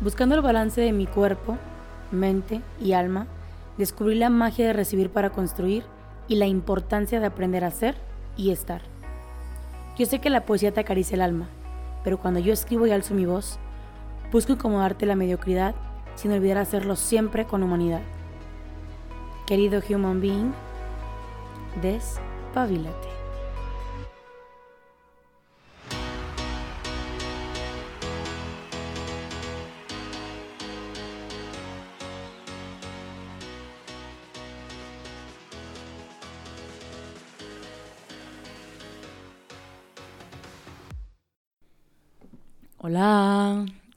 Buscando el balance de mi cuerpo, mente y alma, descubrí la magia de recibir para construir y la importancia de aprender a ser y estar. Yo sé que la poesía te acaricia el alma, pero cuando yo escribo y alzo mi voz, busco incomodarte la mediocridad sin olvidar hacerlo siempre con humanidad. Querido human being, despabilate.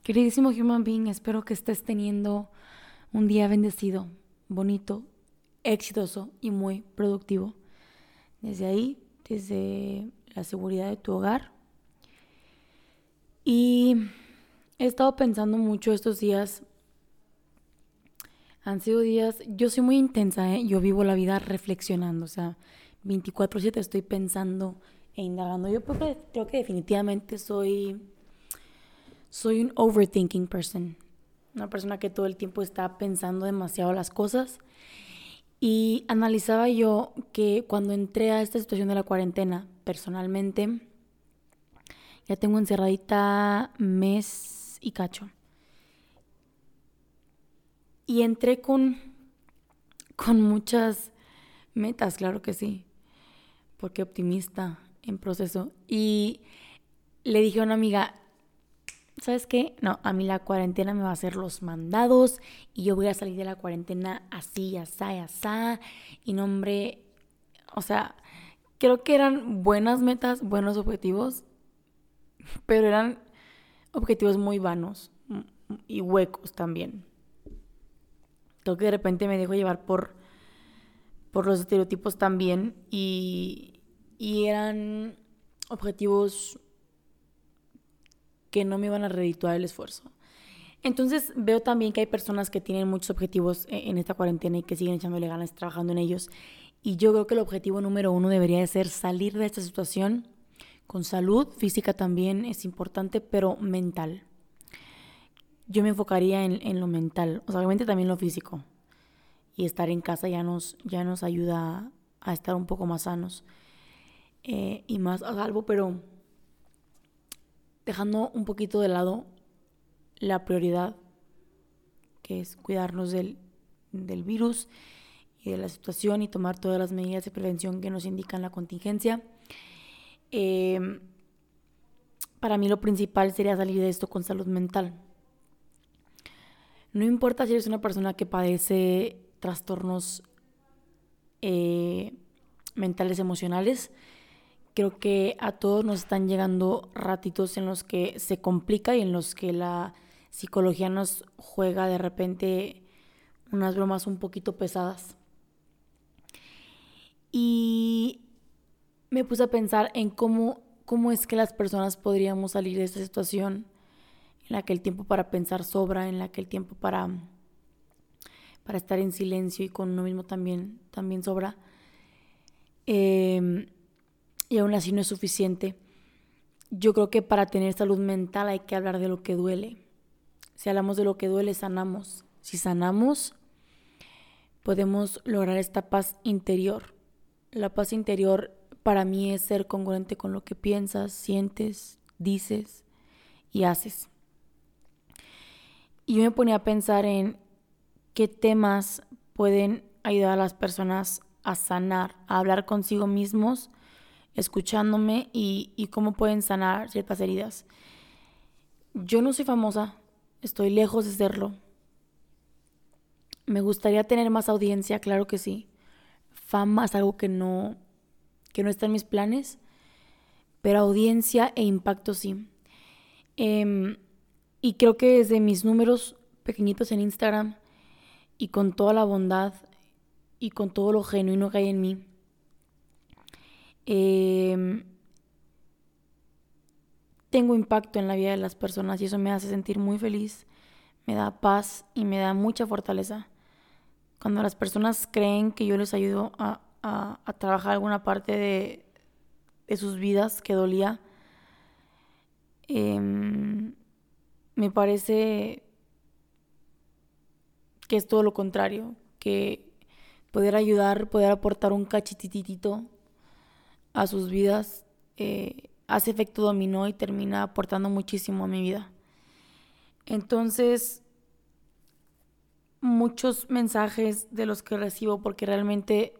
Queridísimo human being, espero que estés teniendo un día bendecido, bonito, exitoso y muy productivo. Desde ahí, desde la seguridad de tu hogar. Y he estado pensando mucho estos días. Han sido días, yo soy muy intensa, ¿eh? yo vivo la vida reflexionando, o sea, 24/7 estoy pensando e indagando. Yo creo que definitivamente soy soy un overthinking person, una persona que todo el tiempo está pensando demasiado las cosas. Y analizaba yo que cuando entré a esta situación de la cuarentena, personalmente, ya tengo encerradita mes y cacho. Y entré con, con muchas metas, claro que sí, porque optimista en proceso. Y le dije a una amiga, ¿sabes qué? No, a mí la cuarentena me va a hacer los mandados y yo voy a salir de la cuarentena así, así, así. Y no, hombre, o sea, creo que eran buenas metas, buenos objetivos, pero eran objetivos muy vanos y huecos también. Creo que de repente me dejo llevar por, por los estereotipos también y, y eran objetivos que no me iban a redituar el esfuerzo. Entonces veo también que hay personas que tienen muchos objetivos e-, en esta cuarentena y que siguen echándole ganas trabajando en ellos. Y yo creo que el objetivo número uno debería de ser salir de esta situación con salud, física también es importante, pero mental. Yo me enfocaría en, lo mental, o sea, obviamente también lo físico. Y estar en casa ya nos, ya nos ayuda a estar un poco más sanos eh, y más a salvo, pero dejando un poquito de lado la prioridad, que es cuidarnos del, virus y de la situación y tomar todas las medidas de prevención que nos indican la contingencia. Em, para mí lo principal sería salir de esto con salud mental. No importa si eres una persona que padece trastornos eh, mentales emocionales, creo que a todos nos están llegando ratitos en los que se complica y en los que la psicología nos juega de repente unas bromas un poquito pesadas. Y me puse a pensar en cómo, cómo es que las personas podríamos salir de esta situación en la que el tiempo para pensar sobra, en la que el tiempo para, para estar en silencio y con uno mismo también, también sobra. Eh, y aún así no es suficiente. Yo creo que para tener salud mental hay que hablar de lo que duele. Si hablamos de lo que duele, sanamos. Si sanamos, podemos lograr esta paz interior. La paz interior para mí es ser congruente con lo que piensas, sientes, dices y haces. Y yo me ponía a pensar en qué temas pueden ayudar a las personas a sanar, a hablar consigo mismos escuchándome y, cómo pueden sanar ciertas heridas. Yo no soy famosa, estoy lejos de serlo. Me gustaría tener más audiencia, claro que sí. Fama es algo que no, que no está en mis planes, pero audiencia e impacto sí. Em, y creo que desde mis números pequeñitos en Instagram y con toda la bondad y con todo lo genuino que hay en mí, Em, tengo impacto en la vida de las personas y eso me hace sentir muy feliz, me da paz y me da mucha fortaleza. Cuando las personas creen que yo les ayudo a, trabajar alguna parte de, sus vidas que dolía, em, me parece que es todo lo contrario, que poder ayudar, poder aportar un cachititito a sus vidas, eh, hace efecto dominó y termina aportando muchísimo a mi vida. Entonces, muchos mensajes de los que recibo, porque realmente,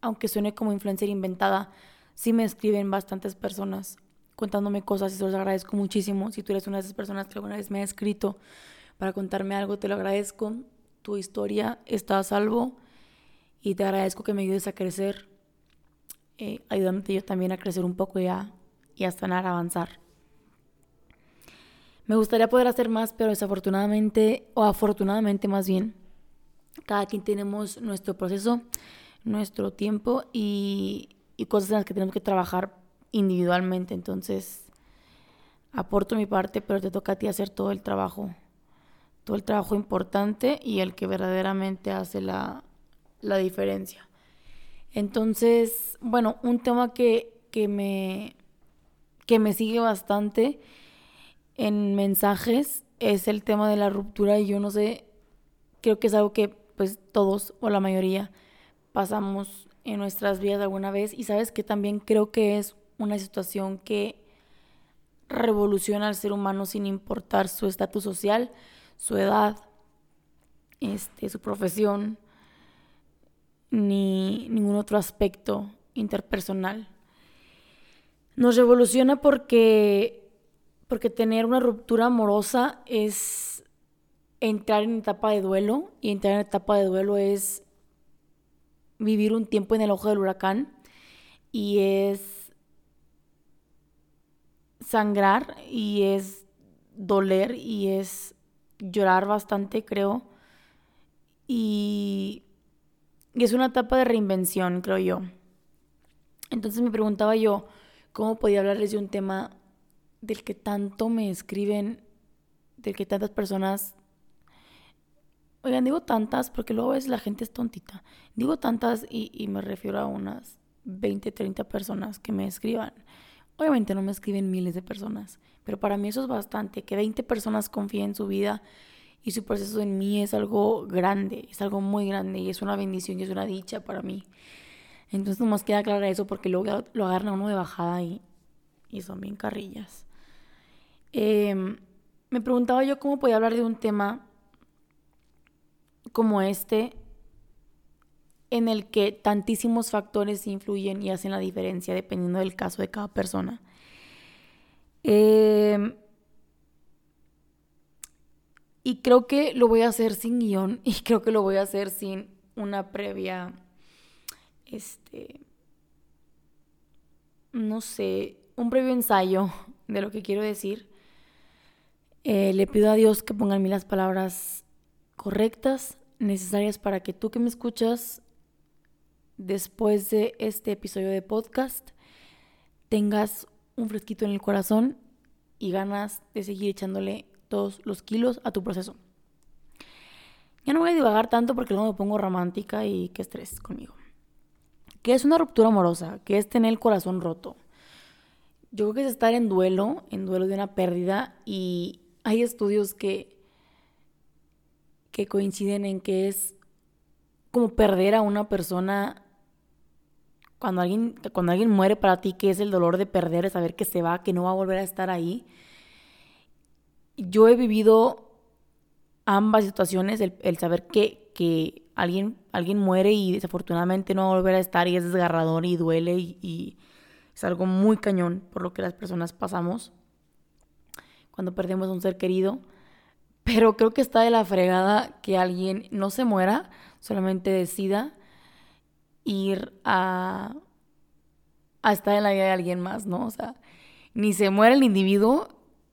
aunque suene como influencer inventada, sí me escriben bastantes personas contándome cosas y se los agradezco muchísimo. Si tú eres una de esas personas que alguna vez me ha escrito para contarme algo, te lo agradezco. Tu historia está a salvo y te agradezco que me ayudes a crecer, eh, ayudándote yo también a crecer un poco ya y a sanar, a avanzar. Me gustaría poder hacer más, pero desafortunadamente, o afortunadamente más bien, cada quien tenemos nuestro proceso, nuestro tiempo y, y cosas en las que tenemos que trabajar individualmente. Entonces, aporto mi parte, pero te toca a ti hacer todo el trabajo, todo el trabajo importante y el que verdaderamente hace la, la diferencia. Entonces, bueno, un tema que, que, me, que me sigue bastante en mensajes es el tema de la ruptura y yo no sé, creo que es algo que pues todos o la mayoría pasamos en nuestras vidas alguna vez y sabes que también creo que es una situación que revoluciona al ser humano sin importar su estatus social, su edad, este, su profesión, ni ningún otro aspecto interpersonal. Nos revoluciona porque porque tener una ruptura amorosa es entrar en etapa de duelo y entrar en etapa de duelo es vivir un tiempo en el ojo del huracán y es sangrar y es doler y es llorar bastante, creo. Y, y es una etapa de reinvención, creo yo. Entonces me preguntaba yo, ¿cómo podía hablarles de un tema del que tanto me escriben, del que tantas personas... Oigan, digo tantas porque luego es la gente es tontita. Digo tantas y, y me refiero a unas 20, 30 personas que me escriban. Obviamente no me escriben miles de personas, pero para mí eso es bastante. Que 20 personas confíen en su vida y su proceso en mí es algo grande, es algo muy grande y es una bendición y es una dicha para mí. Entonces nomás queda aclarar eso porque luego lo agarran a uno de bajada y, y son bien carrillas. Em, me preguntaba yo cómo podía hablar de un tema como este en el que tantísimos factores influyen y hacen la diferencia dependiendo del caso de cada persona. Em, y creo que lo voy a hacer sin guion y creo que lo voy a hacer sin una previa, este, no sé, un previo ensayo de lo que quiero decir. Eh, le pido a Dios que ponga en mí las palabras correctas, necesarias para que tú que me escuchas después de este episodio de podcast tengas un fresquito en el corazón y ganas de seguir echándole todos los kilos a tu proceso. Ya no voy a divagar tanto porque luego me pongo romántica y qué estrés conmigo. ¿Qué es una ruptura amorosa? ¿Qué es tener el corazón roto? Yo creo que es estar en duelo, en duelo de una pérdida y hay estudios que, que coinciden en que es como perder a una persona cuando alguien, cuando alguien muere para ti, que es el dolor de perder, de saber que se va, que no va a volver a estar ahí. Yo he vivido ambas situaciones, el, saber que, que, alguien, alguien muere y desafortunadamente no va a volver a estar y es desgarrador y duele y es algo muy cañón por lo que las personas pasamos cuando perdemos a un ser querido. Pero creo que está de la fregada que alguien no se muera, solamente decida ir a, a estar en la vida de alguien más, ¿no? O sea, ni se muere el individuo,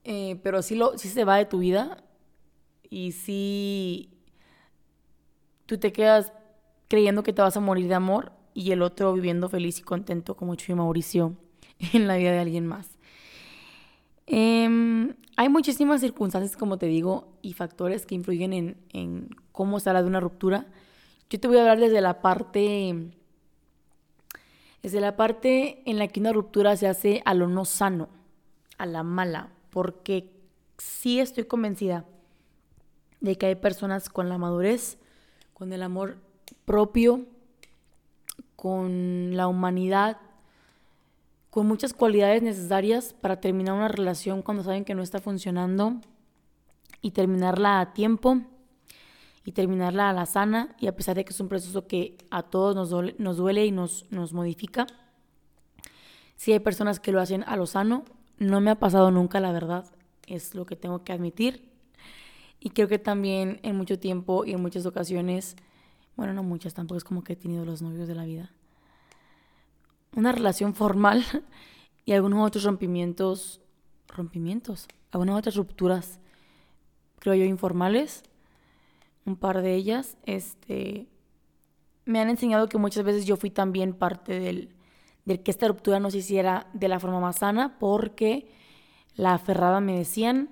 eh, pero sí, lo, sí se va de tu vida y sí tú te quedas creyendo que te vas a morir de amor y el otro viviendo feliz y contento como Chuy Mauricio en la vida de alguien más. Em, hay muchísimas circunstancias, como te digo, y factores que influyen en, en cómo sale de una ruptura. Yo te voy a hablar desde la parte, desde la parte en la que una ruptura se hace a lo no sano, a la mala, porque sí estoy convencida de que hay personas con la madurez, con el amor propio, con la humanidad, con muchas cualidades necesarias para terminar una relación cuando saben que no está funcionando y terminarla a tiempo y terminarla a la sana y a pesar de que es un proceso que a todos nos duele, y nos, nos modifica. Si hay personas que lo hacen a lo sano, no me ha pasado nunca, la verdad, es lo que tengo que admitir. Y creo que también en mucho tiempo y en muchas ocasiones, bueno, no muchas, tampoco es como que he tenido los novios de la vida, una relación formal y algunos otros rompimientos, rompimientos, algunas otras rupturas, creo yo, informales un par de ellas, este, me han enseñado que muchas veces yo fui también parte del, del que esta ruptura no se hiciera de la forma más sana porque la aferrada me decían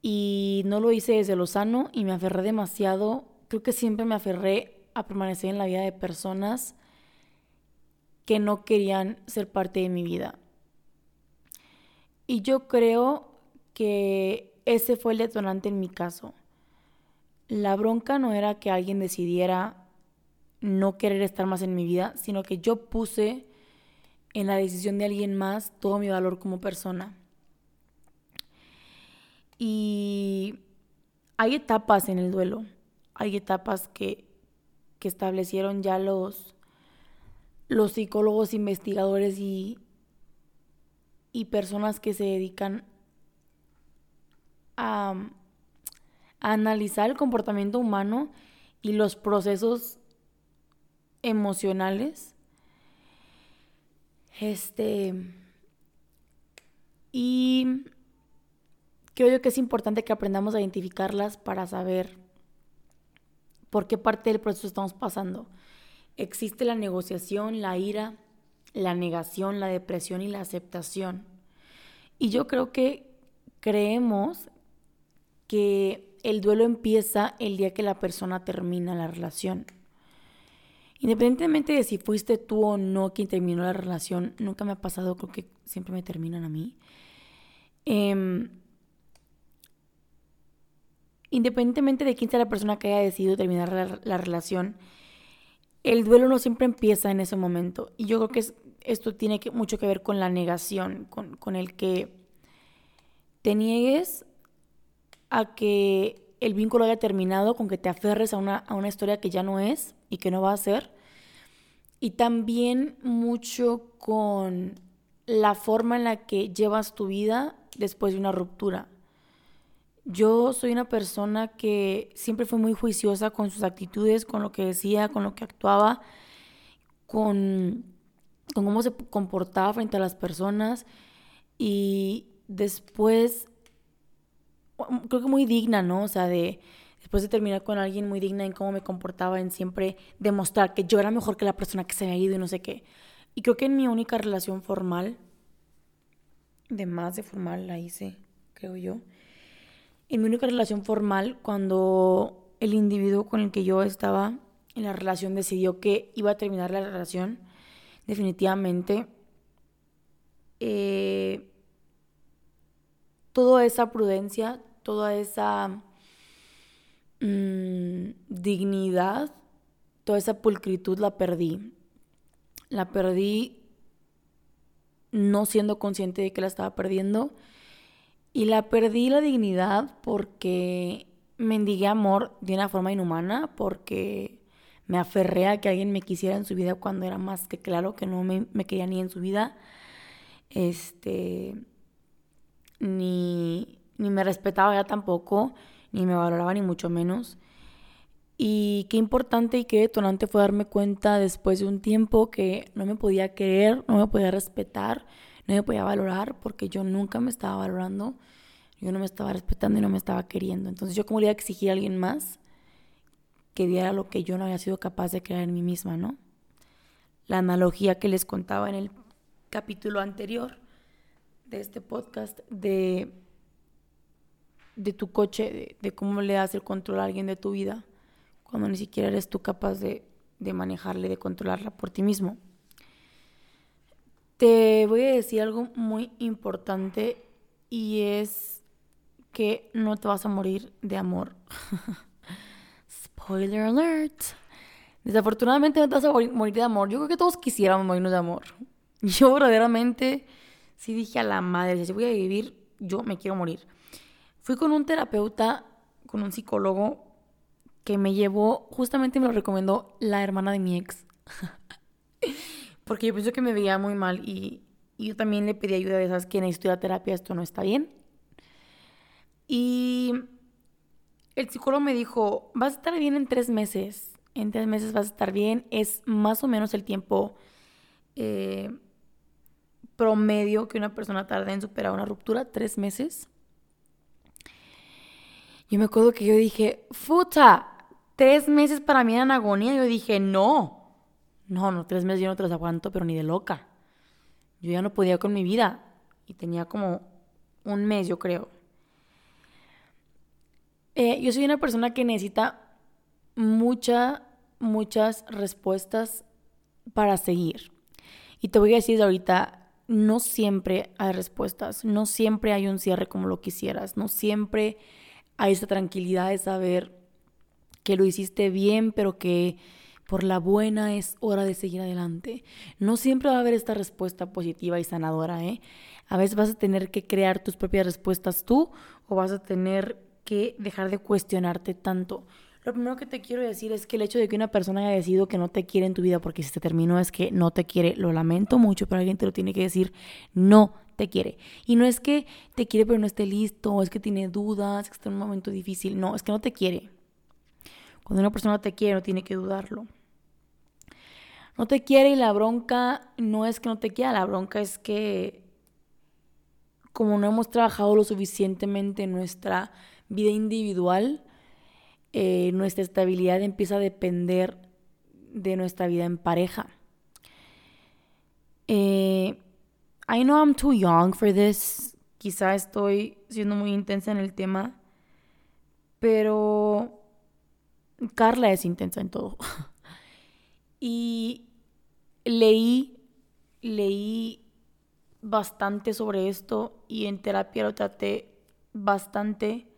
y no lo hice desde lo sano y me aferré demasiado. Creo que siempre me aferré a permanecer en la vida de personas que no querían ser parte de mi vida. Y yo creo que ese fue el detonante en mi caso. La bronca no era que alguien decidiera no querer estar más en mi vida, sino que yo puse en la decisión de alguien más todo mi valor como persona. Y hay etapas en el duelo, hay etapas que, que establecieron ya los, los psicólogos, investigadores y, y personas que se dedican a analizar el comportamiento humano y los procesos emocionales. Este. Y creo yo que es importante que aprendamos a identificarlas para saber por qué parte del proceso estamos pasando. Existe la negociación, la ira, la negación, la depresión y la aceptación. Y yo creo que creemos que el duelo empieza el día que la persona termina la relación. Independientemente de si fuiste tú o no quien terminó la relación, nunca me ha pasado, creo que siempre me terminan a mí. Em, independientemente de quién sea la persona que haya decidido terminar la, relación, el duelo no siempre empieza en ese momento. Y yo creo que esto tiene mucho que ver con la negación, con, el que te niegues a que el vínculo haya terminado, con que te aferres a una historia que ya no es y que no va a ser. Y también mucho con la forma en la que llevas tu vida después de una ruptura. Yo soy una persona que siempre fue muy juiciosa con sus actitudes, con lo que decía, con lo que actuaba, con, con cómo se comportaba frente a las personas. Y después creo que muy digna, ¿no? O sea, de después de terminar con alguien muy digna en cómo me comportaba, en siempre demostrar que yo era mejor que la persona que se había ido y no sé qué. Y creo que en mi única relación formal, de más de formal la hice, creo yo. En mi única relación formal, cuando el individuo con el que yo estaba en la relación decidió que iba a terminar la relación, definitivamente eh, toda esa prudencia, toda esa mm, dignidad, toda esa pulcritud la perdí. La perdí no siendo consciente de que la estaba perdiendo. Y la perdí la dignidad porque mendigué amor de una forma inhumana, porque me aferré a que alguien me quisiera en su vida cuando era más que claro que no me, me quería ni en su vida. Este ni, me respetaba ya tampoco, ni me valoraba ni mucho menos. Y qué importante y qué detonante fue darme cuenta después de un tiempo que no me podía querer, no me podía respetar, no me podía valorar porque yo nunca me estaba valorando, yo no me estaba respetando y no me estaba queriendo. Entonces yo como le iba a exigir a alguien más que diera lo que yo no había sido capaz de crear en mí misma, ¿no? La analogía que les contaba en el capítulo anterior de este podcast de, de tu coche, de, cómo le das el control a alguien de tu vida, cuando ni siquiera eres tú capaz de, de manejarle, de controlarla por ti mismo. Te voy a decir algo muy importante y es que no te vas a morir de amor. Spoiler alert. Desafortunadamente no te vas a morir de amor. Yo creo que todos quisiéramos morirnos de amor. Yo verdaderamente sí dije a la madre, si voy a vivir, yo me quiero morir. Fui con un terapeuta, con un psicólogo que me llevó, justamente me lo recomendó la hermana de mi ex. Porque yo pensé que me veía muy mal y, yo también le pedí ayuda de esas que necesito terapia, esto no está bien. Y el psicólogo me dijo, vas a estar bien en tres meses. En tres meses vas a estar bien. Es más o menos el tiempo eh, promedio que una persona tarda en superar una ruptura, tres meses. Yo me acuerdo que yo dije, futa, tres meses para mí eran agonía. Yo dije, no, no, no, tres meses yo no te los aguanto, pero ni de loca. Yo ya no podía con mi vida y tenía como un mes, yo creo. Eh, yo soy una persona que necesita muchas, muchas respuestas para seguir. Y te voy a decir ahorita, no siempre hay respuestas, no siempre hay un cierre como lo quisieras, no siempre hay esa tranquilidad de saber que lo hiciste bien, pero que por la buena es hora de seguir adelante. No siempre va a haber esta respuesta positiva y sanadora, ¿eh? A veces vas a tener que crear tus propias respuestas tú o vas a tener que dejar de cuestionarte tanto. Lo primero que te quiero decir es que el hecho de que una persona haya decidido que no te quiere en tu vida porque si te terminó es que no te quiere, lo lamento mucho, pero alguien te lo tiene que decir, no te quiere. Y no es que te quiere pero no esté listo, es que tiene dudas, que está en un momento difícil, no, es que no te quiere. Cuando una persona te quiere, no tiene que dudarlo. No te quiere y la bronca no es que no te quiera, la bronca es que como no hemos trabajado lo suficientemente en nuestra vida individual, eh, nuestra estabilidad empieza a depender de nuestra vida en pareja. Eh, I know I'm too young for this. Quizá estoy siendo muy intensa en el tema, pero Carla es intensa en todo. y leí, leí bastante sobre esto y en terapia lo traté bastante.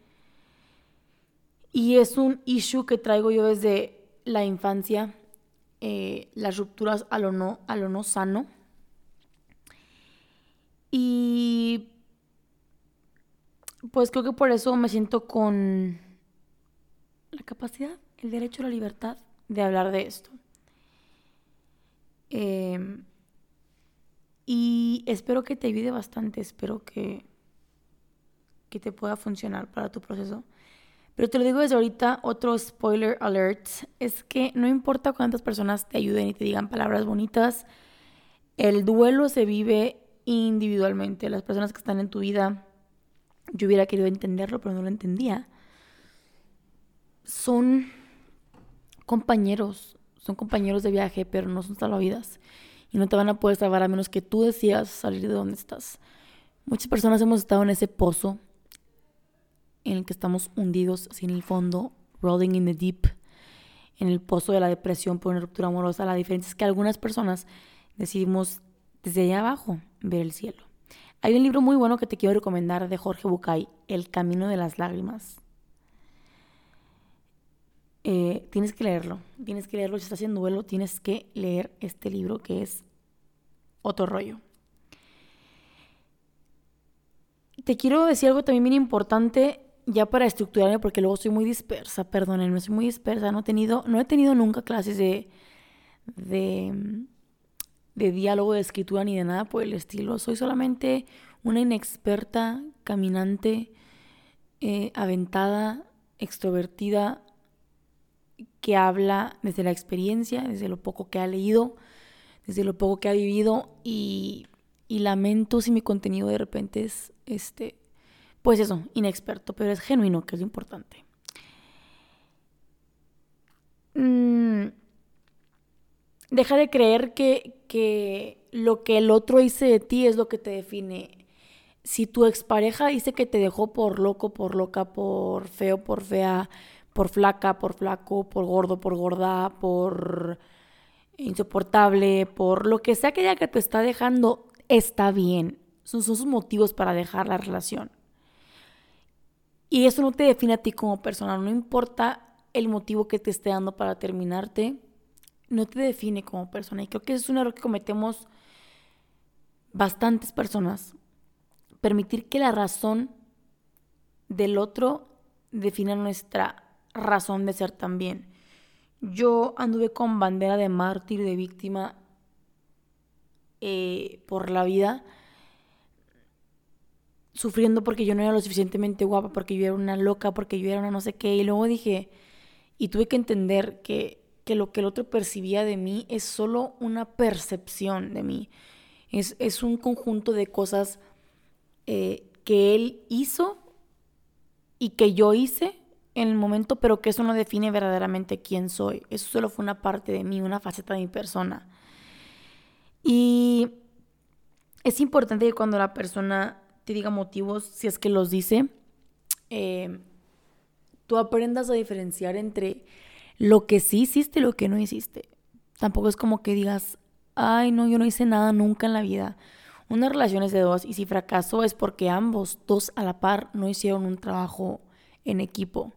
Y es un issue que traigo yo desde la infancia, eh, las rupturas a lo no, no sano. Y pues creo que por eso me siento con la capacidad el derecho a la libertad de hablar de esto. Em, y espero que te ayude bastante, espero que, que te pueda funcionar para tu proceso. Pero te lo digo desde ahorita, otro spoiler alert, es que no importa cuántas personas te ayuden y te digan palabras bonitas, el duelo se vive individualmente. Las personas que están en tu vida, yo hubiera querido entenderlo, pero no lo entendía, son compañeros, son compañeros de viaje, pero no son salvavidas. Y no te van a poder salvar a menos que tú decidas salir de donde estás. Muchas personas hemos estado en ese pozo en el que estamos hundidos sin el fondo, rolling in the deep, en el pozo de la depresión por una ruptura amorosa. La diferencia es que algunas personas decidimos desde allá abajo ver el cielo. Hay un libro muy bueno que te quiero recomendar de Jorge Bucay, El Camino de las Lágrimas. Eh, tienes que leerlo, tienes que leerlo, si estás en duelo, tienes que leer este libro que es otro rollo. Te quiero decir algo también bien importante ya para estructurarme porque luego soy muy dispersa, perdónenme, soy muy dispersa, no he tenido, no he tenido nunca clases de, de, de diálogo, de escritura ni de nada por el estilo. Soy solamente una inexperta, caminante, eh, aventada, extrovertida, que habla desde la experiencia, desde lo poco que ha leído, desde lo poco que ha vivido y, lamento si mi contenido de repente es, este, pues eso, inexperto, pero es genuino, que es importante. Mm, deja de creer que, que lo que el otro dice de ti es lo que te define. Si tu expareja dice que te dejó por loco, por loca, por feo, por fea, por flaca, por flaco, por gordo, por gorda, por insoportable, por lo que sea que ya que te está dejando, está bien. Son, sus motivos para dejar la relación. Y eso no te define a ti como persona, no importa el motivo que te esté dando para terminarte, no te define como persona. Y creo que es un error que cometemos bastantes personas. Permitir que la razón del otro defina nuestra razón de ser también. Yo anduve con bandera de mártir, de víctima eh, por la vida, sufriendo porque yo no era lo suficientemente guapa, porque yo era una loca, porque yo era una no sé qué. Y luego dije, y tuve que entender que, que lo que el otro percibía de mí es solo una percepción de mí. Es, es un conjunto de cosas eh, que él hizo y que yo hice en el momento, pero que eso no define verdaderamente quién soy. Eso solo fue una parte de mí, una faceta de mi persona. Y es importante que cuando la persona te diga motivos, si es que los dice, eh, tú aprendas a diferenciar entre lo que sí hiciste y lo que no hiciste. Tampoco es como que digas, ay, no, yo no hice nada nunca en la vida. Una relación es de dos y si fracasó es porque ambos, dos a la par, no hicieron un trabajo en equipo.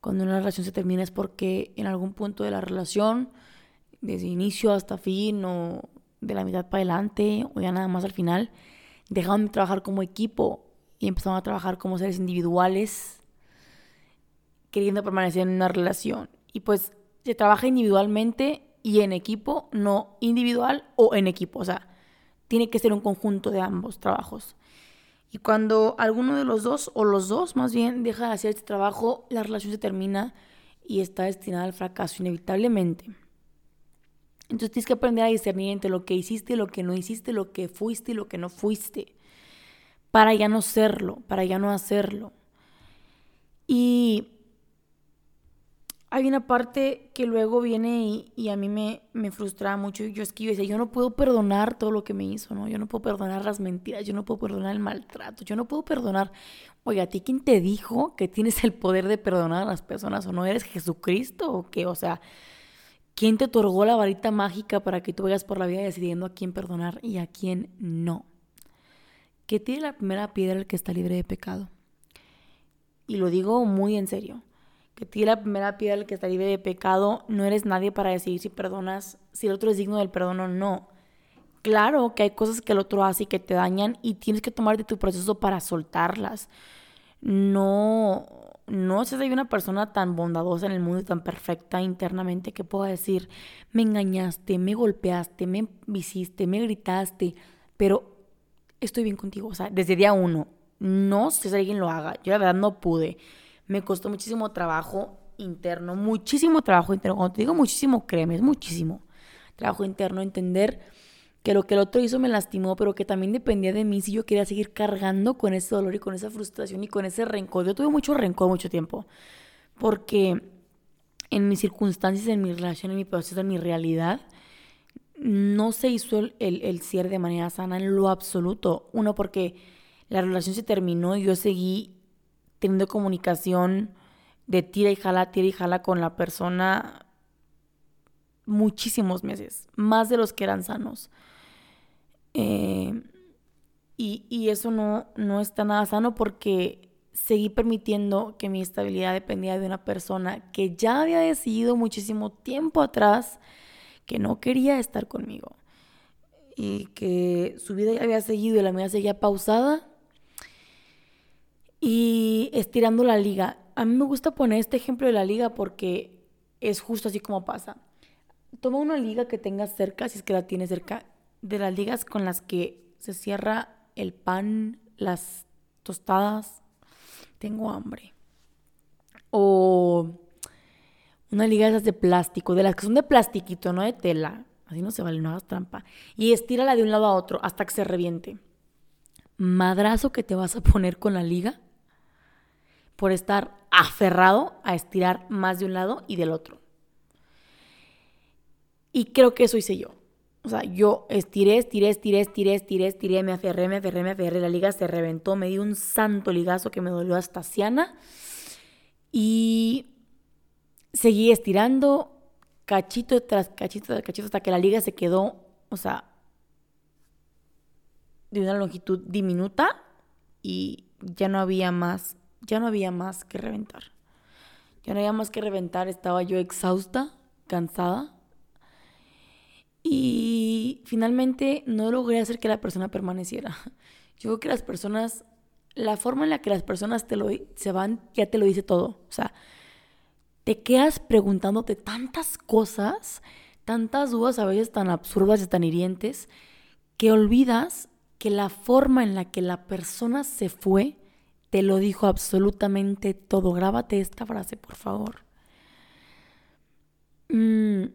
Cuando una relación se termina es porque en algún punto de la relación, desde inicio hasta fin o de la mitad para adelante o ya nada más al final, dejaron de trabajar como equipo y empezaron a trabajar como seres individuales, queriendo permanecer en una relación. Y pues se trabaja individualmente y en equipo, no individual o en equipo. O sea, tiene que ser un conjunto de ambos trabajos. Y cuando alguno de los dos, o los dos más bien, deja de hacer este trabajo, la relación se termina y está destinada al fracaso inevitablemente. Entonces tienes que aprender a discernir entre lo que hiciste, lo que no hiciste, lo que fuiste y lo que no fuiste, para ya no serlo, para ya no hacerlo. Y hay una parte que luego viene y, a mí me, me frustra mucho. Yo es que yo decía, yo no puedo perdonar todo lo que me hizo, ¿no? Yo no puedo perdonar las mentiras, yo no puedo perdonar el maltrato, yo no puedo perdonar. Oye, ¿a ti quién te dijo que tienes el poder de perdonar a las personas o no eres Jesucristo o qué? O sea, ¿quién te otorgó la varita mágica para que tú vayas por la vida decidiendo a quién perdonar y a quién no? Que tiene la primera piedra el que está libre de pecado. Y lo digo muy en serio que tiene la primera piedra el que está libre de pecado, no eres nadie para decidir si perdonas, si el otro es digno del perdón o no. Claro que hay cosas que el otro hace y que te dañan y tienes que tomarte tu proceso para soltarlas. No, no sé si hay una persona tan bondadosa en el mundo y tan perfecta internamente que pueda decir, me engañaste, me golpeaste, me visiste, me gritaste, pero estoy bien contigo. O sea, desde día uno, no sé si alguien lo haga. Yo la verdad no pude me costó muchísimo trabajo interno, muchísimo trabajo interno. Cuando te digo muchísimo, créeme, es muchísimo trabajo interno, entender que lo que el otro hizo me lastimó, pero que también dependía de mí si yo quería seguir cargando con ese dolor y con esa frustración y con ese rencor. Yo tuve mucho rencor mucho tiempo, porque en mis circunstancias, en mi relación, en mi proceso, en mi realidad, no se hizo el, el cierre de manera sana en lo absoluto. Uno, porque la relación se terminó y yo seguí teniendo comunicación de tira y jala, tira y jala con la persona muchísimos meses, más de los que eran sanos. Eh, y, eso no, no está nada sano porque seguí permitiendo que mi estabilidad dependía de una persona que ya había decidido muchísimo tiempo atrás que no quería estar conmigo y que su vida ya había seguido y la mía seguía pausada y estirando la liga. A mí me gusta poner este ejemplo de la liga porque es justo así como pasa. Toma una liga que tengas cerca, si es que la tienes cerca, de las ligas con las que se cierra el pan, las tostadas. Tengo hambre. O una liga de esas de plástico, de las que son de plastiquito, no de tela. Así no se vale, no hagas trampa. Y estírala de un lado a otro hasta que se reviente. Madrazo que te vas a poner con la liga por estar aferrado a estirar más de un lado y del otro. Y creo que eso hice yo. O sea, yo estiré, estiré, estiré, estiré, estiré, estiré, me aferré, me aferré, me aferré, la liga se reventó, me di un santo ligazo que me dolió hasta Siana. Y seguí estirando cachito tras cachito tras cachito hasta que la liga se quedó, o sea, de una longitud diminuta y ya no había más ya no había más que reventar. Ya no había más que reventar, estaba yo exhausta, cansada. Y finalmente no logré hacer que la persona permaneciera. Yo creo que las personas, la forma en la que las personas te lo, se van, ya te lo dice todo. O sea, te quedas preguntándote tantas cosas, tantas dudas a veces tan absurdas y tan hirientes, que olvidas que la forma en la que la persona se fue te lo dijo absolutamente todo. Grábate esta frase, por favor. Mm.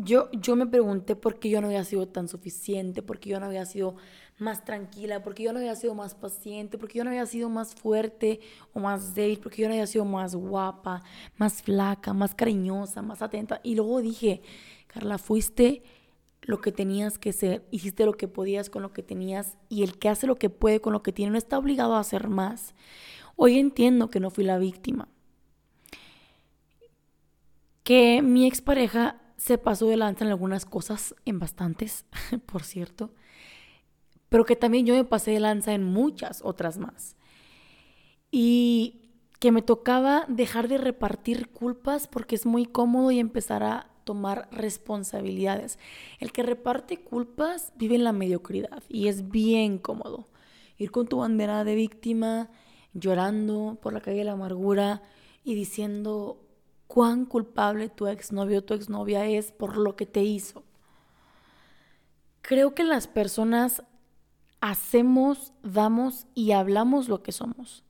Yo, yo me pregunté por qué yo no había sido tan suficiente, por qué yo no había sido más tranquila, por qué yo no había sido más paciente, por qué yo no había sido más fuerte o más débil, por qué yo no había sido más guapa, más flaca, más cariñosa, más atenta. Y luego dije, Carla, fuiste lo que tenías que ser, hiciste lo que podías con lo que tenías y el que hace lo que puede con lo que tiene no está obligado a hacer más. Hoy entiendo que no fui la víctima. Que mi expareja se pasó de lanza en algunas cosas, en bastantes, por cierto, pero que también yo me pasé de lanza en muchas otras más. Y que me tocaba dejar de repartir culpas porque es muy cómodo y empezar a tomar responsabilidades. El que reparte culpas vive en la mediocridad y es bien cómodo. Ir con tu bandera de víctima, llorando por la calle de la amargura y diciendo cuán culpable tu exnovio o tu exnovia es por lo que te hizo. Creo que las personas hacemos, damos y hablamos lo que somos.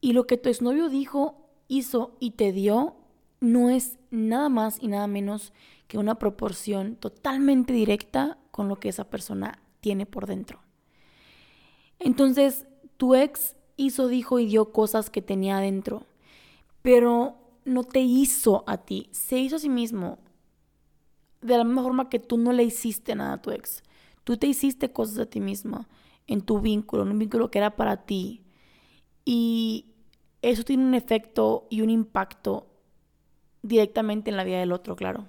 Y lo que tu exnovio dijo, hizo y te dio no es nada más y nada menos que una proporción totalmente directa con lo que esa persona tiene por dentro. Entonces, tu ex hizo, dijo y dio cosas que tenía adentro, pero no te hizo a ti, se hizo a sí mismo. De la misma forma que tú no le hiciste nada a tu ex. Tú te hiciste cosas a ti misma en tu vínculo, en un vínculo que era para ti. Y eso tiene un efecto y un impacto directamente en la vida del otro, claro.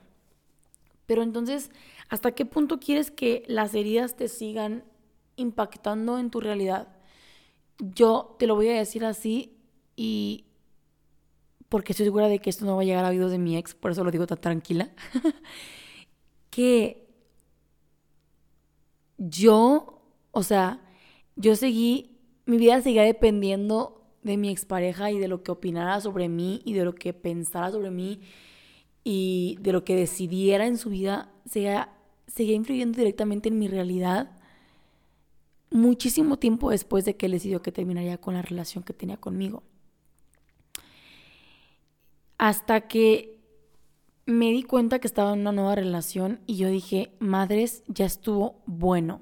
Pero entonces, ¿hasta qué punto quieres que las heridas te sigan impactando en tu realidad? Yo te lo voy a decir así y porque estoy segura de que esto no va a llegar a oídos de mi ex, por eso lo digo tan tranquila, que yo, o sea, yo seguí, mi vida seguía dependiendo de mi expareja y de lo que opinara sobre mí y de lo que pensara sobre mí y de lo que decidiera en su vida, seguía, seguía influyendo directamente en mi realidad muchísimo tiempo después de que él decidió que terminaría con la relación que tenía conmigo. Hasta que me di cuenta que estaba en una nueva relación y yo dije, madres, ya estuvo bueno.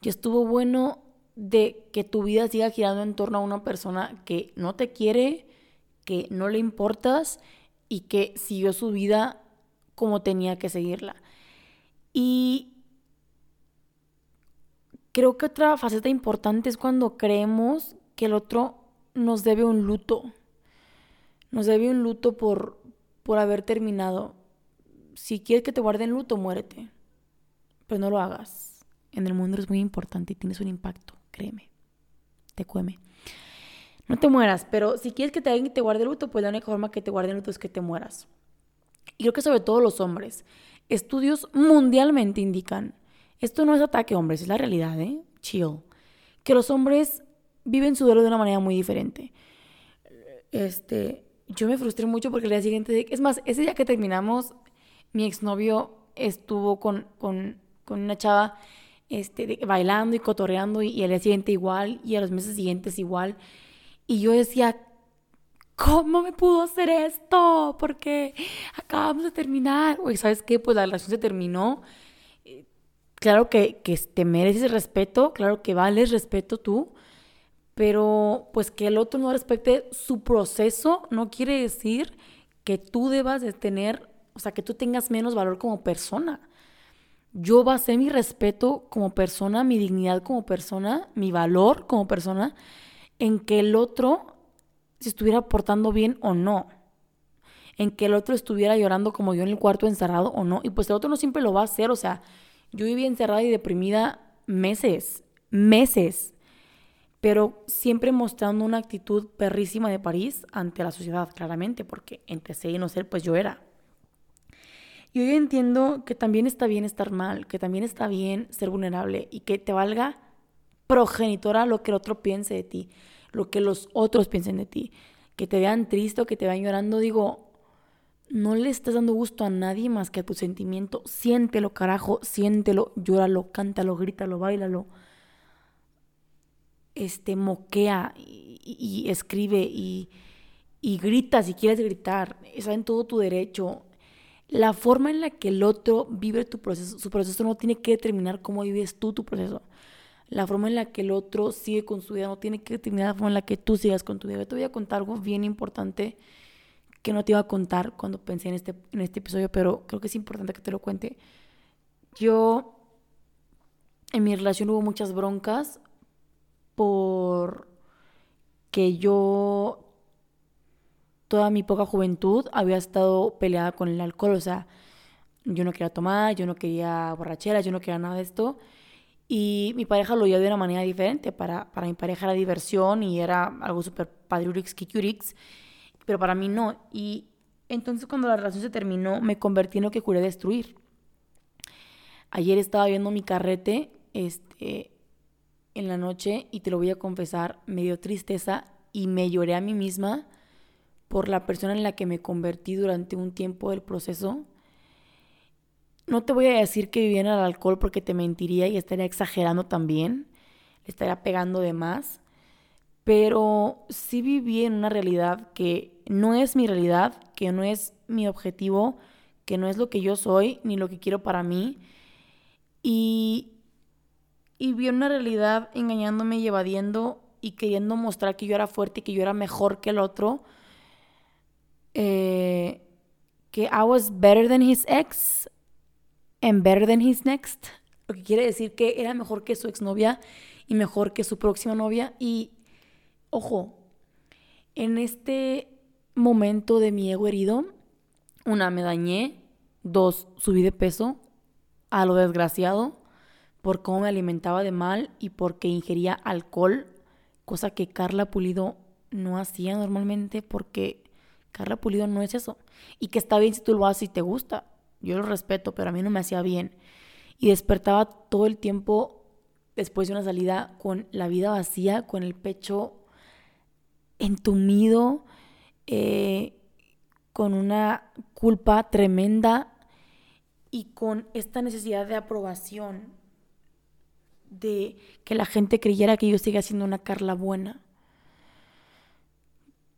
Ya estuvo bueno de que tu vida siga girando en torno a una persona que no te quiere, que no le importas y que siguió su vida como tenía que seguirla. Y creo que otra faceta importante es cuando creemos que el otro nos debe un luto. Nos debe un luto por, por haber terminado. Si quieres que te guarden luto, muérete. Pero no lo hagas. En el mundo es muy importante y tienes un impacto créeme, te cueme. No te mueras, pero si quieres que te alguien te guarde luto, pues la única forma que te guarde luto es que te mueras. Y creo que sobre todo los hombres. Estudios mundialmente indican, esto no es ataque hombres, es la realidad, ¿eh? Chill. Que los hombres viven su duelo de una manera muy diferente. Este, yo me frustré mucho porque el día siguiente, es más, ese día que terminamos, mi exnovio estuvo con, con, con una chava este, bailando y cotorreando y, y al día siguiente igual y a los meses siguientes igual. Y yo decía, ¿cómo me pudo hacer esto? Porque acabamos de terminar. Oye, ¿sabes qué? Pues la relación se terminó. Claro que, que te mereces respeto, claro que vales respeto tú, pero pues que el otro no respete su proceso no quiere decir que tú debas de tener, o sea, que tú tengas menos valor como persona. Yo basé mi respeto como persona, mi dignidad como persona, mi valor como persona, en que el otro se estuviera portando bien o no. En que el otro estuviera llorando como yo en el cuarto encerrado o no. Y pues el otro no siempre lo va a hacer. O sea, yo viví encerrada y deprimida meses, meses. Pero siempre mostrando una actitud perrísima de París ante la sociedad, claramente, porque entre ser y no ser, pues yo era. Y hoy entiendo que también está bien estar mal, que también está bien ser vulnerable y que te valga progenitora lo que el otro piense de ti, lo que los otros piensen de ti, que te vean triste o que te vean llorando, digo, no le estás dando gusto a nadie más que a tu sentimiento. Siéntelo, carajo, siéntelo, llóralo, cántalo, grítalo, bailalo este, moquea y, escribe y, y, grita si quieres gritar. Está en todo tu derecho. La forma en la que el otro vive tu proceso, su proceso no tiene que determinar cómo vives tú tu proceso. La forma en la que el otro sigue con su vida no tiene que determinar la forma en la que tú sigas con tu vida. Yo te voy a contar algo bien importante que no te iba a contar cuando pensé en este, en este episodio, pero creo que es importante que te lo cuente. Yo, en mi relación hubo muchas broncas, por que yo toda mi poca juventud había estado peleada con el alcohol, o sea, yo no quería tomar, yo no quería borrachera, yo no quería nada de esto. Y mi pareja lo veía de una manera diferente. Para, para mi pareja era diversión y era algo súper padriurix, kikurix, pero para mí no. Y entonces cuando la relación se terminó, me convertí en lo que juré destruir. Ayer estaba viendo mi carrete, este, en la noche y te lo voy a confesar, me dio tristeza y me lloré a mí misma por la persona en la que me convertí durante un tiempo del proceso. No te voy a decir que vivía en el alcohol porque te mentiría y estaría exagerando también, estaría pegando de más, pero sí viví en una realidad que no es mi realidad, que no es mi objetivo, que no es lo que yo soy ni lo que quiero para mí. Y y vi una realidad engañándome y evadiendo y queriendo mostrar que yo era fuerte y que yo era mejor que el otro. Eh, que I was better than his ex and better than his next. Lo que quiere decir que era mejor que su exnovia y mejor que su próxima novia. Y, ojo, en este momento de mi ego herido, una, me dañé, dos, subí de peso a lo desgraciado por cómo me alimentaba de mal y porque ingería alcohol, cosa que Carla Pulido no hacía normalmente porque Carla Pulido no es eso. Y que está bien si tú lo haces y te gusta. Yo lo respeto, pero a mí no me hacía bien. Y despertaba todo el tiempo después de una salida con la vida vacía, con el pecho entumido, eh, con una culpa tremenda y con esta necesidad de aprobación de que la gente creyera que yo siga siendo una Carla buena.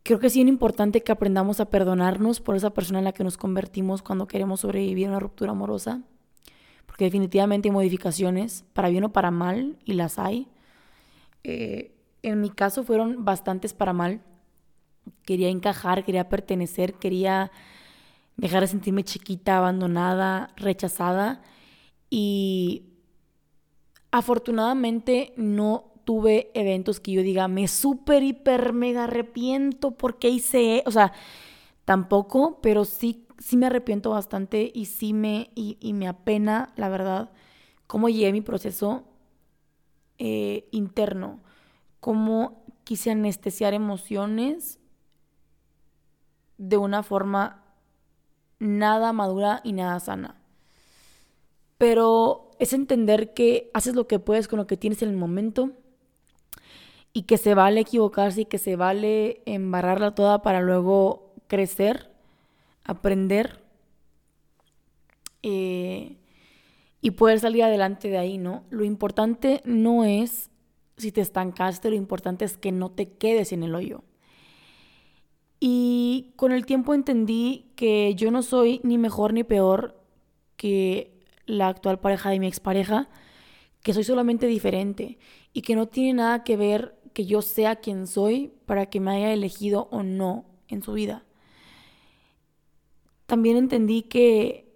Creo que es bien importante que aprendamos a perdonarnos por esa persona en la que nos convertimos cuando queremos sobrevivir a una ruptura amorosa, porque definitivamente hay modificaciones, para bien o para mal, y las hay. Eh, en mi caso fueron bastantes para mal. Quería encajar, quería pertenecer, quería dejar de sentirme chiquita, abandonada, rechazada. Y Afortunadamente no tuve eventos que yo diga, me súper, hiper, mega arrepiento porque hice, o sea, tampoco, pero sí, sí me arrepiento bastante y sí me, y, me apena, la verdad, cómo llegué mi proceso eh, interno, cómo quise anestesiar emociones de una forma nada madura y nada sana. Pero es entender que haces lo que puedes con lo que tienes en el momento y que se vale equivocarse y que se vale embarrarla toda para luego crecer, aprender eh, y poder salir adelante de ahí, ¿no? Lo importante no es si te estancaste, lo importante es que no te quedes en el hoyo. Y con el tiempo entendí que yo no soy ni mejor ni peor que la actual pareja de mi expareja, que soy solamente diferente y que no tiene nada que ver que yo sea quien soy para que me haya elegido o no en su vida. También entendí que,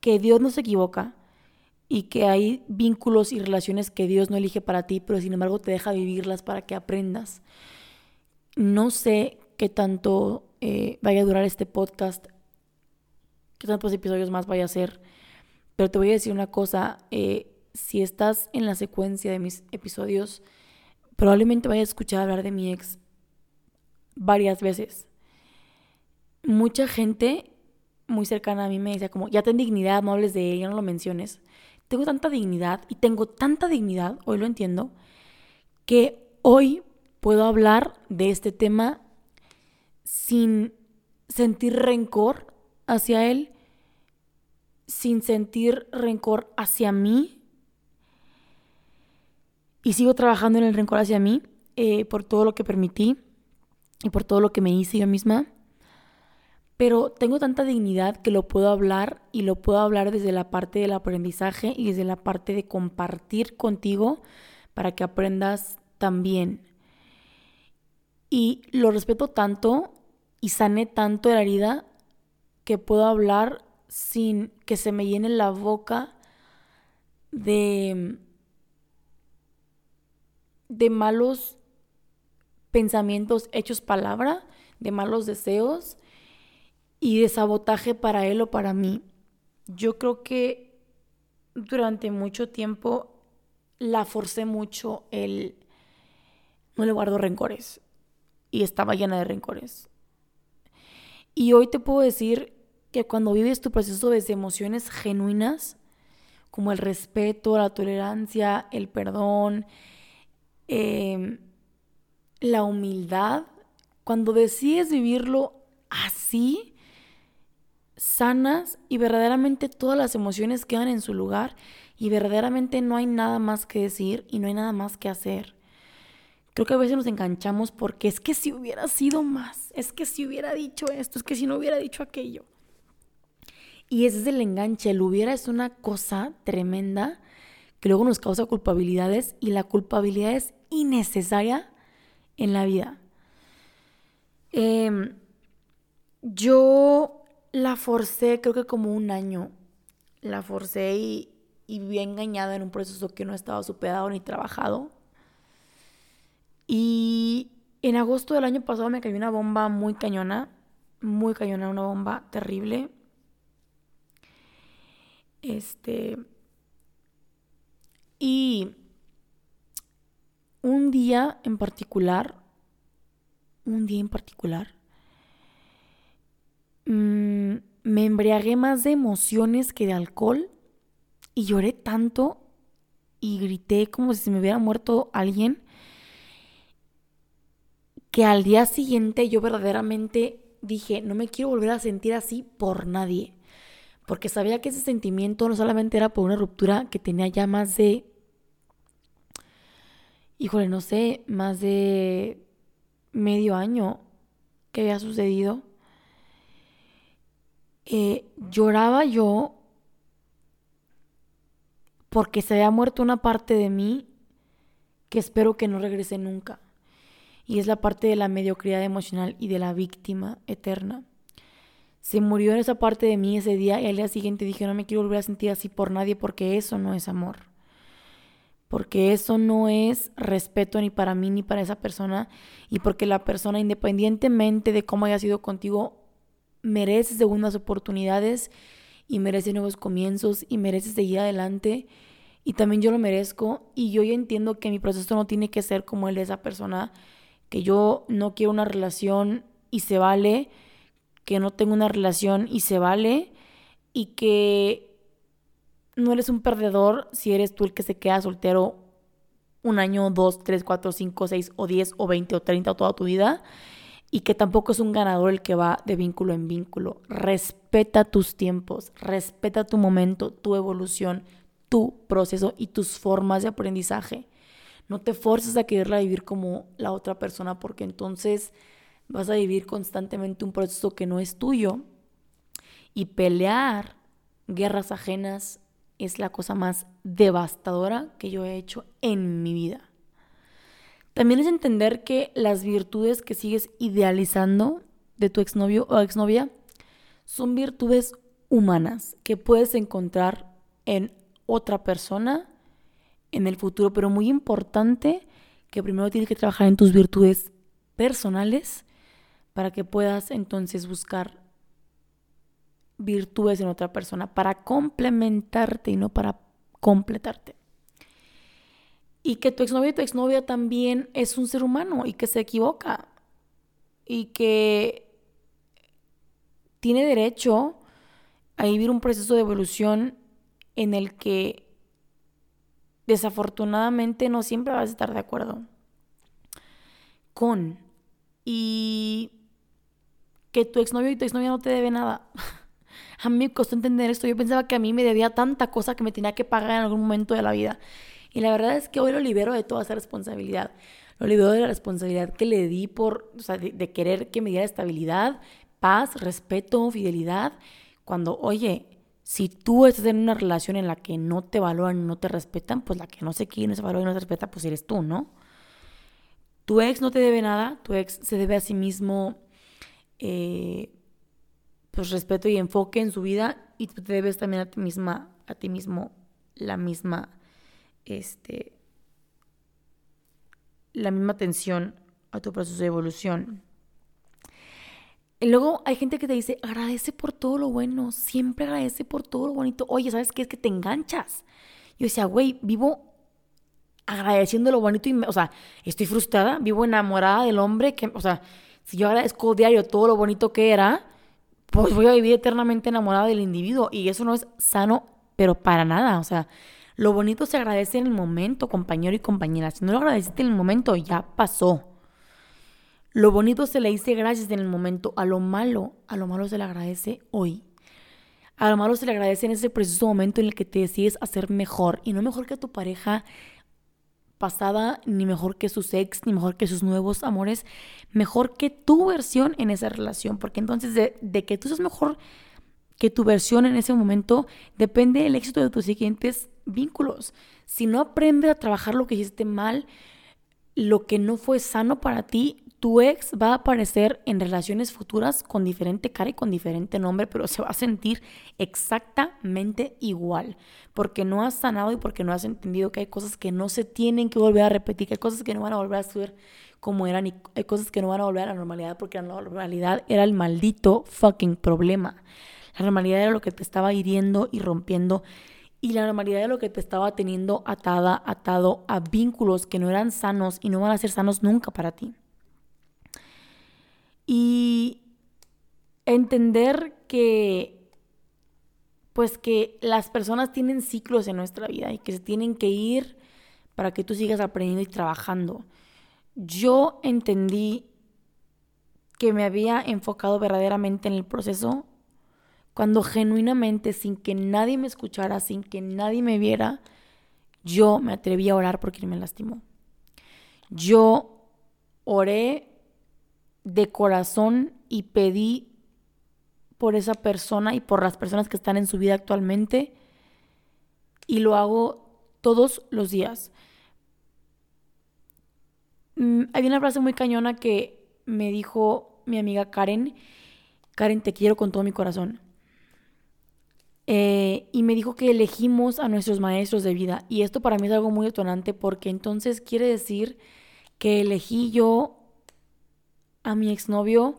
que Dios no se equivoca y que hay vínculos y relaciones que Dios no elige para ti, pero sin embargo te deja vivirlas para que aprendas. No sé qué tanto eh, vaya a durar este podcast, qué tantos episodios más vaya a ser pero te voy a decir una cosa, eh, si estás en la secuencia de mis episodios, probablemente vaya a escuchar hablar de mi ex varias veces. Mucha gente muy cercana a mí me decía como, ya ten dignidad, no hables de él, ya no lo menciones. Tengo tanta dignidad y tengo tanta dignidad, hoy lo entiendo, que hoy puedo hablar de este tema sin sentir rencor hacia él, sin sentir rencor hacia mí. Y sigo trabajando en el rencor hacia mí eh, por todo lo que permití y por todo lo que me hice yo misma. Pero tengo tanta dignidad que lo puedo hablar y lo puedo hablar desde la parte del aprendizaje y desde la parte de compartir contigo para que aprendas también. Y lo respeto tanto y sané tanto de la herida que puedo hablar sin que se me llene la boca de, de malos pensamientos hechos palabra, de malos deseos y de sabotaje para él o para mí. Yo creo que durante mucho tiempo la forcé mucho el no le guardo rencores y estaba llena de rencores. Y hoy te puedo decir que cuando vives tu proceso de emociones genuinas, como el respeto, la tolerancia, el perdón, em, la humildad, cuando decides vivirlo así, sanas y verdaderamente todas las emociones quedan en su lugar y verdaderamente no hay nada más que decir y no hay nada más que hacer. Creo que a veces nos enganchamos porque es que si hubiera sido más, es que si hubiera dicho esto, es que si no hubiera dicho aquello. Y ese es el enganche, el hubiera es una cosa tremenda que luego nos causa culpabilidades y la culpabilidad es innecesaria en la vida. Em, yo la forcé creo que como un año. La forcé y, y viví engañada en un proceso que no estaba superado ni trabajado. Y en agosto del año pasado me cayó una bomba muy cañona, muy cañona, una bomba terrible. Este. Y un día en particular, un día en particular, mmm, me embriagué más de emociones que de alcohol y lloré tanto y grité como si se me hubiera muerto alguien que al día siguiente yo verdaderamente dije, no me quiero volver a sentir así por nadie, porque sabía que ese sentimiento no solamente era por una ruptura que tenía ya más de, híjole, no sé, más de medio año que había sucedido eh, lloraba yo porque se había muerto una parte de mí que espero que no regrese nunca. Y es la parte de la mediocridad emocional y de la víctima eterna. Se murió en esa parte de mí ese día y al día siguiente dije, no me quiero volver a sentir así por nadie porque eso no es amor. Porque eso no es respeto ni para mí ni para esa persona. Y porque la persona, independientemente de cómo haya sido contigo, merece segundas oportunidades y merece nuevos comienzos y merece seguir adelante y también yo lo merezco y yo ya entiendo que mi proceso no tiene que ser como el de esa persona, que yo no quiero una relación y se vale, que no tengo una relación y se vale y que no eres un perdedor si eres tú el que se queda soltero un año, dos, tres, cuatro, cinco, seis o diez o veinte o treinta o toda tu vida y que tampoco es un ganador el que va de vínculo en vínculo. Respeta tus tiempos, respeta tu momento, tu evolución, tu proceso y tus formas de aprendizaje. No te forces a quererla vivir como la otra persona porque entonces vas a vivir constantemente un proceso que no es tuyo. Y pelear guerras ajenas es la cosa más devastadora que yo he hecho en mi vida. También es entender que las virtudes que sigues idealizando de tu exnovio o exnovia son virtudes humanas que puedes encontrar en otra persona en el futuro, pero muy importante que primero tienes que trabajar en tus virtudes personales para que puedas entonces buscar virtudes en otra persona para complementarte y no para completarte. Y que tu exnovio y tu exnovia también es un ser humano y que se equivoca. Y que tiene derecho a vivir un proceso de evolución en el que desafortunadamente no siempre vas a estar de acuerdo con. Y que tu exnovio y tu exnovia no te debe nada. a mí me costó entender esto. Yo pensaba que a mí me debía tanta cosa que me tenía que pagar en algún momento de la vida. Y la verdad es que hoy lo libero de toda esa responsabilidad. Lo libero de la responsabilidad que le di por, de, querer que me diera estabilidad, paz, respeto, fidelidad. Cuando, oye, si tú estás en una relación en la que no te valoran no te respetan, pues la que no se quiere, no se valora y no se respeta, pues eres tú, ¿no? Tu ex no te debe nada, tu ex se debe a sí mismo eh, pues respeto y enfoque en su vida y tú te debes también a ti misma, a ti mismo la misma, este, la misma atención a tu proceso de evolución. Y luego hay gente que te dice, agradece por todo lo bueno, siempre agradece por todo lo bonito. Oye, ¿sabes qué? Es que te enganchas. Yo decía, güey, vivo agradeciendo lo bonito y, o sea, estoy frustrada, vivo enamorada del hombre que, o sea, si yo agradezco diario todo lo bonito que era, pues voy a vivir eternamente enamorada del individuo y eso no es sano, pero para nada, o sea, lo bonito se agradece en el momento, compañero y compañera. Si no lo agradeciste en el momento, ya pasó. Lo bonito se le dice gracias en el momento, a lo malo, a lo malo se le agradece hoy. A lo malo se le agradece en ese preciso momento en el que te decides hacer mejor y no mejor que tu pareja pasada, ni mejor que sus ex, ni mejor que sus nuevos amores, mejor que tu versión en esa relación, porque entonces de, que tú seas mejor que tu versión en ese momento depende el éxito de tus siguientes vínculos. Si no aprendes a trabajar lo que hiciste mal, lo que no fue sano para ti, tu ex va a aparecer en relaciones futuras con diferente cara y con diferente nombre, pero se va a sentir exactamente igual, porque no has sanado y porque no has entendido que hay cosas que no se tienen que volver a repetir, que hay cosas que no van a volver a ser como eran y hay cosas que no van a volver a la normalidad, porque la normalidad era el maldito fucking problema. La normalidad era lo que te estaba hiriendo y rompiendo y la normalidad de lo que te estaba teniendo atada, atado a vínculos que no eran sanos y no van a ser sanos nunca para ti. Y entender que pues que las personas tienen ciclos en nuestra vida y que se tienen que ir para que tú sigas aprendiendo y trabajando. Yo entendí que me había enfocado verdaderamente en el proceso cuando genuinamente, sin que nadie me escuchara, sin que nadie me viera, yo me atreví a orar porque me lastimó. Yo oré de corazón y pedí por esa persona y por las personas que están en su vida actualmente y lo hago todos los días. Mm, hay una frase muy cañona que me dijo mi amiga Karen, Karen, te quiero con todo mi corazón. Eh, y me dijo que elegimos a nuestros maestros de vida. Y esto para mí es algo muy detonante porque entonces quiere decir que elegí yo a mi exnovio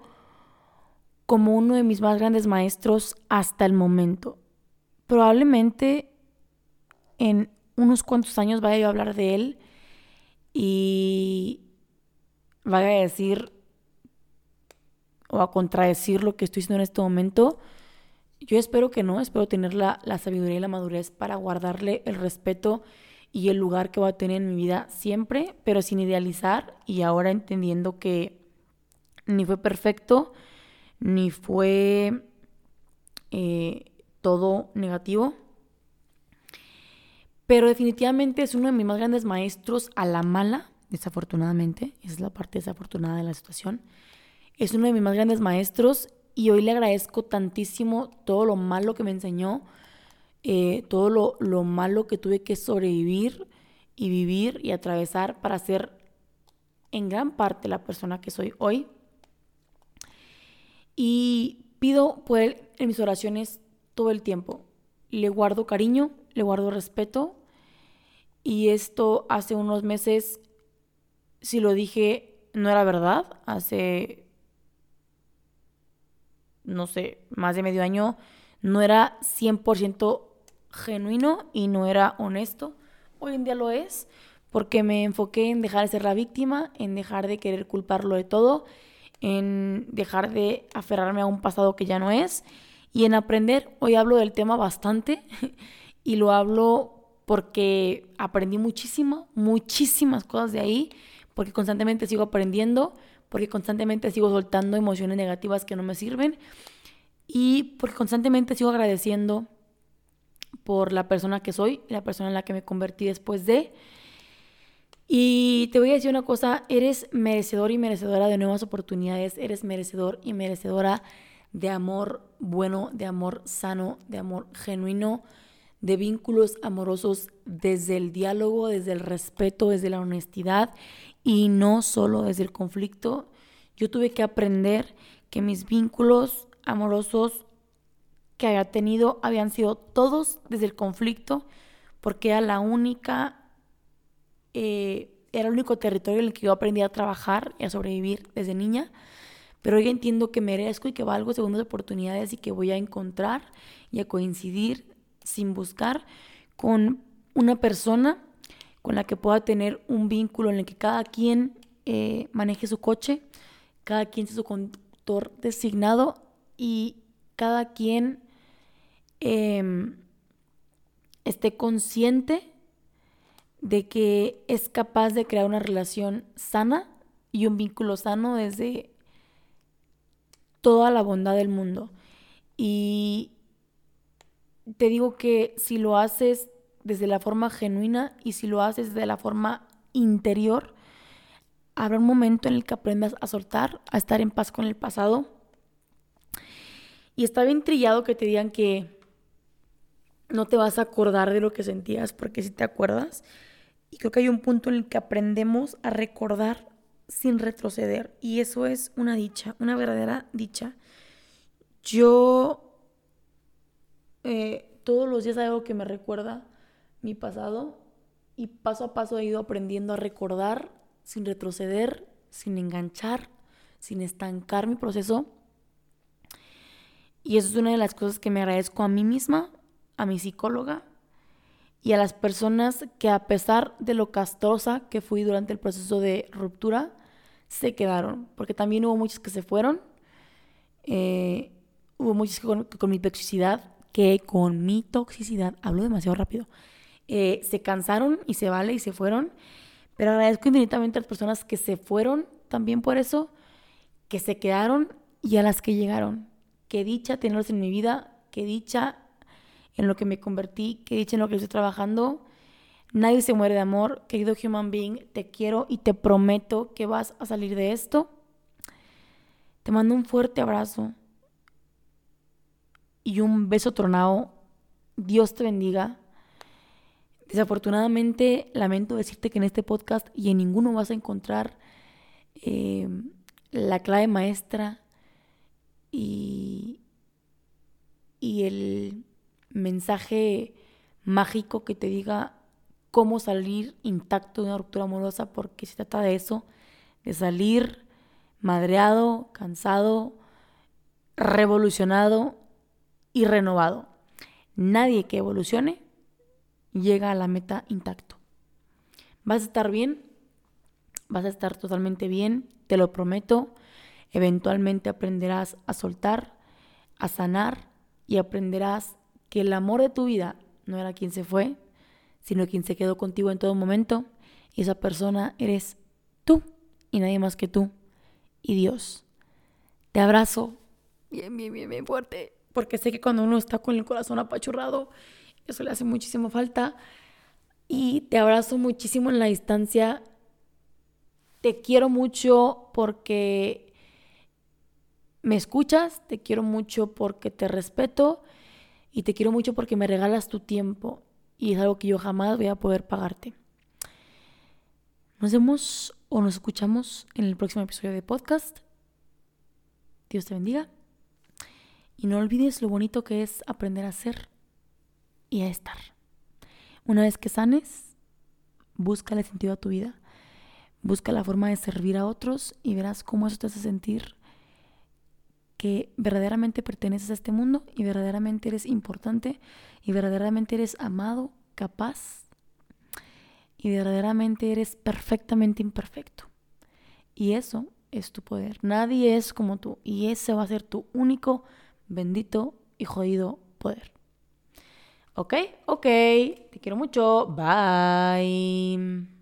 como uno de mis más grandes maestros hasta el momento. Probablemente en unos cuantos años vaya yo a hablar de él y vaya a decir o a contradecir lo que estoy diciendo en este momento yo espero que no, espero tener la, sabiduría y la madurez para guardarle el respeto y el lugar que va a tener en mi vida siempre, pero sin idealizar y ahora entendiendo que ni fue perfecto, ni fue eh, todo negativo. Pero definitivamente es uno de mis más grandes maestros a la mala, desafortunadamente, esa es la parte desafortunada de la situación. Es uno de mis más grandes maestros y hoy le agradezco tantísimo todo lo malo que me enseñó, eh, todo lo, lo malo que tuve que sobrevivir y vivir y atravesar para ser en gran parte la persona que soy hoy. Y pido por él en mis oraciones todo el tiempo. Le guardo cariño, le guardo respeto. Y esto hace unos meses, si lo dije, no era verdad. Hace no sé, más de medio año, no era 100% genuino y no era honesto. Hoy en día lo es, porque me enfoqué en dejar de ser la víctima, en dejar de querer culparlo de todo, en dejar de aferrarme a un pasado que ya no es y en aprender. Hoy hablo del tema bastante y lo hablo porque aprendí muchísimo, muchísimas cosas de ahí, porque constantemente sigo aprendiendo, porque constantemente sigo soltando emociones negativas que no me sirven y porque constantemente sigo agradeciendo por la persona que soy, la persona en la que me convertí después de. Y te voy a decir una cosa, eres merecedor y merecedora de nuevas oportunidades, eres merecedor y merecedora de amor bueno, de amor sano, de amor genuino, de vínculos amorosos desde el diálogo, desde el respeto, desde la honestidad y no solo desde el conflicto. Yo tuve que aprender que mis vínculos amorosos que había tenido habían sido todos desde el conflicto, porque era la única, eh, era el único territorio en el que yo aprendí a trabajar y a sobrevivir desde niña. Pero hoy entiendo que merezco y que valgo segundas oportunidades y que voy a encontrar y a coincidir sin buscar con una persona con la que pueda tener un vínculo en el que cada quien eh, maneje su coche, cada quien sea su conductor designado y cada quien Em, esté consciente de que es capaz de crear una relación sana y un vínculo sano desde toda la bondad del mundo. Y te digo que si lo haces desde la forma genuina y si lo haces desde la forma interior, habrá un momento en el que aprendas a soltar, a estar en paz con el pasado. Y está bien trillado que te digan que no te vas a acordar de lo que sentías porque si te acuerdas. Y creo que hay un punto en el que aprendemos a recordar sin retroceder. Y eso es una dicha, una verdadera dicha. Yo eh, todos los días algo que me recuerda mi pasado y paso a paso he ido aprendiendo a recordar sin retroceder, sin enganchar, sin estancar mi proceso. Y eso es una de las cosas que me agradezco a mí misma a mi psicóloga y a las personas que a pesar de lo castrosa que fui durante el proceso de ruptura, se quedaron. Porque también hubo muchos que se fueron. Eh, hubo muchos que con, mi toxicidad, que con mi toxicidad, hablo demasiado rápido, eh, se cansaron y se vale y se fueron. Pero agradezco infinitamente a las personas que se fueron también por eso, que se quedaron y a las que llegaron. Qué dicha tenerlos en mi vida, qué dicha en lo que me convertí, que dicho en lo que estoy trabajando. Nadie se muere de amor, querido human being, te quiero y te prometo que vas a salir de esto. Te mando un fuerte abrazo y un beso tronado. Dios te bendiga. Desafortunadamente, lamento decirte que en este podcast y en ninguno vas a encontrar eh, la clave maestra y, y el mensaje mágico que te diga cómo salir intacto de una ruptura amorosa, porque se trata de eso, de salir madreado, cansado, revolucionado y renovado. Nadie que evolucione llega a la meta intacto. Vas a estar bien, vas a estar totalmente bien, te lo prometo. Eventualmente aprenderás a soltar, a sanar y aprenderás que el amor de tu vida no era quien se fue, sino quien se quedó contigo en todo momento. Y esa persona eres tú y nadie más que tú y Dios. Te abrazo bien, bien, bien, bien fuerte, porque sé que cuando uno está con el corazón apachurrado, eso le hace muchísimo falta. Y te abrazo muchísimo en la distancia. Te quiero mucho porque me escuchas, te quiero mucho porque te respeto y te quiero mucho porque me regalas tu tiempo y es algo que yo jamás voy a poder pagarte. Nos vemos o nos escuchamos en el próximo episodio de podcast. Dios te bendiga. Y no olvides lo bonito que es aprender a ser y a estar. Una vez que sanes, busca el sentido a tu vida. Busca la forma de servir a otros y verás cómo eso te hace sentir que verdaderamente perteneces a este mundo y verdaderamente eres importante y verdaderamente eres amado, capaz y verdaderamente eres perfectamente imperfecto. Y eso es tu poder. Nadie es como tú y ese va a ser tu único, bendito y jodido poder. ¿Ok? Ok. Te quiero mucho. Bye.